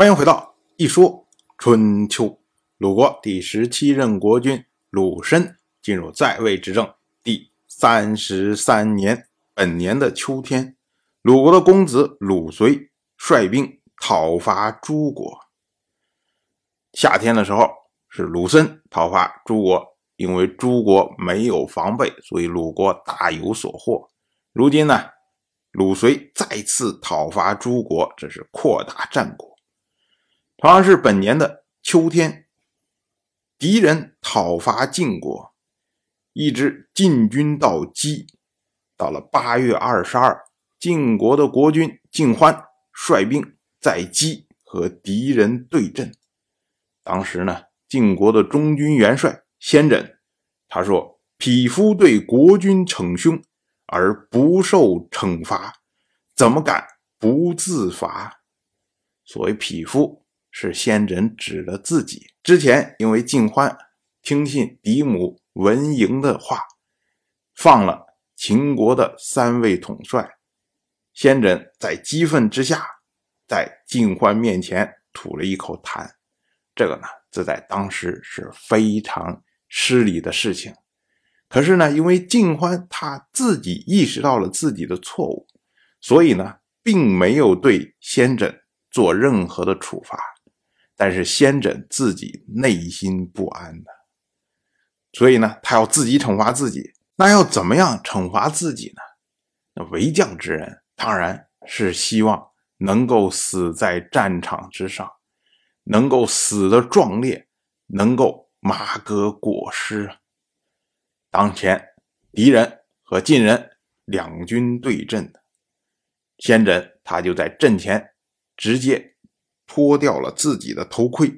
欢迎回到一说春秋。鲁国第十七任国君鲁申进入在位执政第三十三年，本年的秋天，鲁国的公子鲁随率兵讨伐诸国。夏天的时候是鲁申讨伐诸国，因为诸国没有防备，所以鲁国大有所获。如今呢，鲁随再次讨伐诸国，这是扩大战果。同样是本年的秋天，敌人讨伐晋国，一直晋军到姬。到了八月二十二，晋国的国君晋欢率兵在姬和敌人对阵。当时呢，晋国的中军元帅先轸他说：“匹夫对国君逞凶而不受惩罚，怎么敢不自罚？”所谓匹夫。是先轸指的自己。之前因为晋欢听信嫡母文嬴的话，放了秦国的三位统帅，先轸在激愤之下，在晋欢面前吐了一口痰。这个呢，这在当时是非常失礼的事情。可是呢，因为晋欢他自己意识到了自己的错误，所以呢，并没有对先轸做任何的处罚。但是先诊自己内心不安的，所以呢，他要自己惩罚自己。那要怎么样惩罚自己呢？那为将之人当然是希望能够死在战场之上，能够死的壮烈，能够马革裹尸。当前敌人和晋人两军对阵的，先诊他就在阵前直接。脱掉了自己的头盔，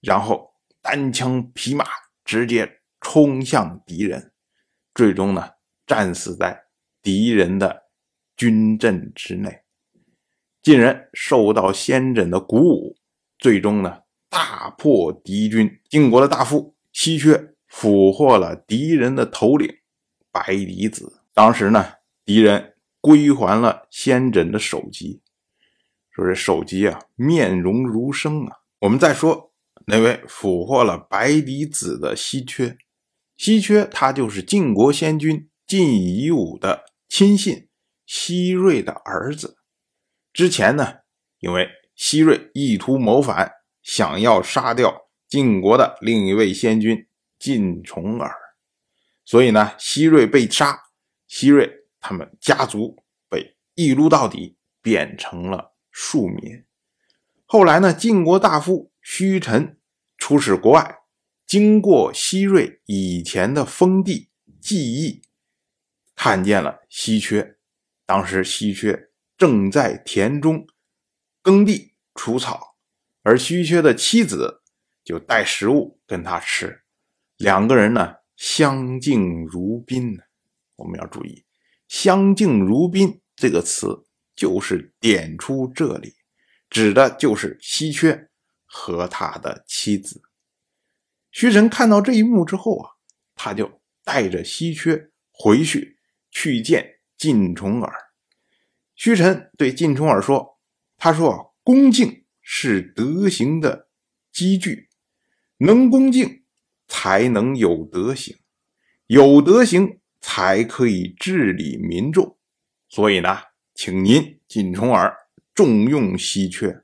然后单枪匹马直接冲向敌人，最终呢战死在敌人的军阵之内。晋人受到先轸的鼓舞，最终呢大破敌军。晋国的大夫稀缺俘获了敌人的头领白狄子。当时呢，敌人归还了先轸的首级。说这首级啊，面容如生啊。我们再说那位俘获了白狄子的稀缺，稀缺他就是晋国先君晋夷吾的亲信西瑞的儿子。之前呢，因为西瑞意图谋反，想要杀掉晋国的另一位先君晋重耳，所以呢，西瑞被杀，西瑞他们家族被一撸到底，变成了。庶民。后来呢？晋国大夫胥臣出使国外，经过西瑞以前的封地记忆，看见了稀缺。当时稀缺正在田中耕地除草，而稀缺的妻子就带食物跟他吃。两个人呢，相敬如宾。我们要注意“相敬如宾”这个词。就是点出这里，指的就是稀缺和他的妻子。徐臣看到这一幕之后啊，他就带着稀缺回去去见晋重耳。徐臣对晋重耳说：“他说恭敬是德行的积聚，能恭敬才能有德行，有德行才可以治理民众。所以呢。”请您晋重耳重用稀缺。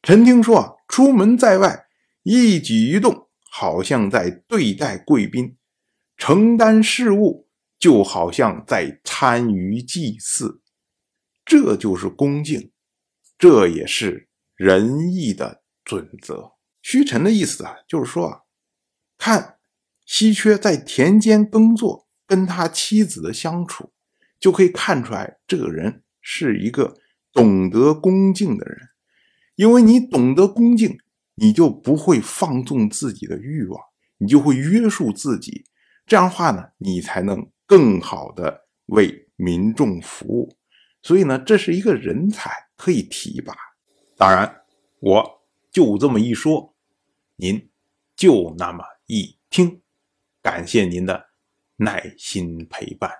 臣听说啊，出门在外，一举一动好像在对待贵宾，承担事务就好像在参与祭祀，这就是恭敬，这也是仁义的准则。虚臣的意思啊，就是说啊，看稀缺在田间耕作，跟他妻子的相处，就可以看出来这个人。是一个懂得恭敬的人，因为你懂得恭敬，你就不会放纵自己的欲望，你就会约束自己。这样的话呢，你才能更好的为民众服务。所以呢，这是一个人才可以提拔。当然，我就这么一说，您就那么一听。感谢您的耐心陪伴。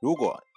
如果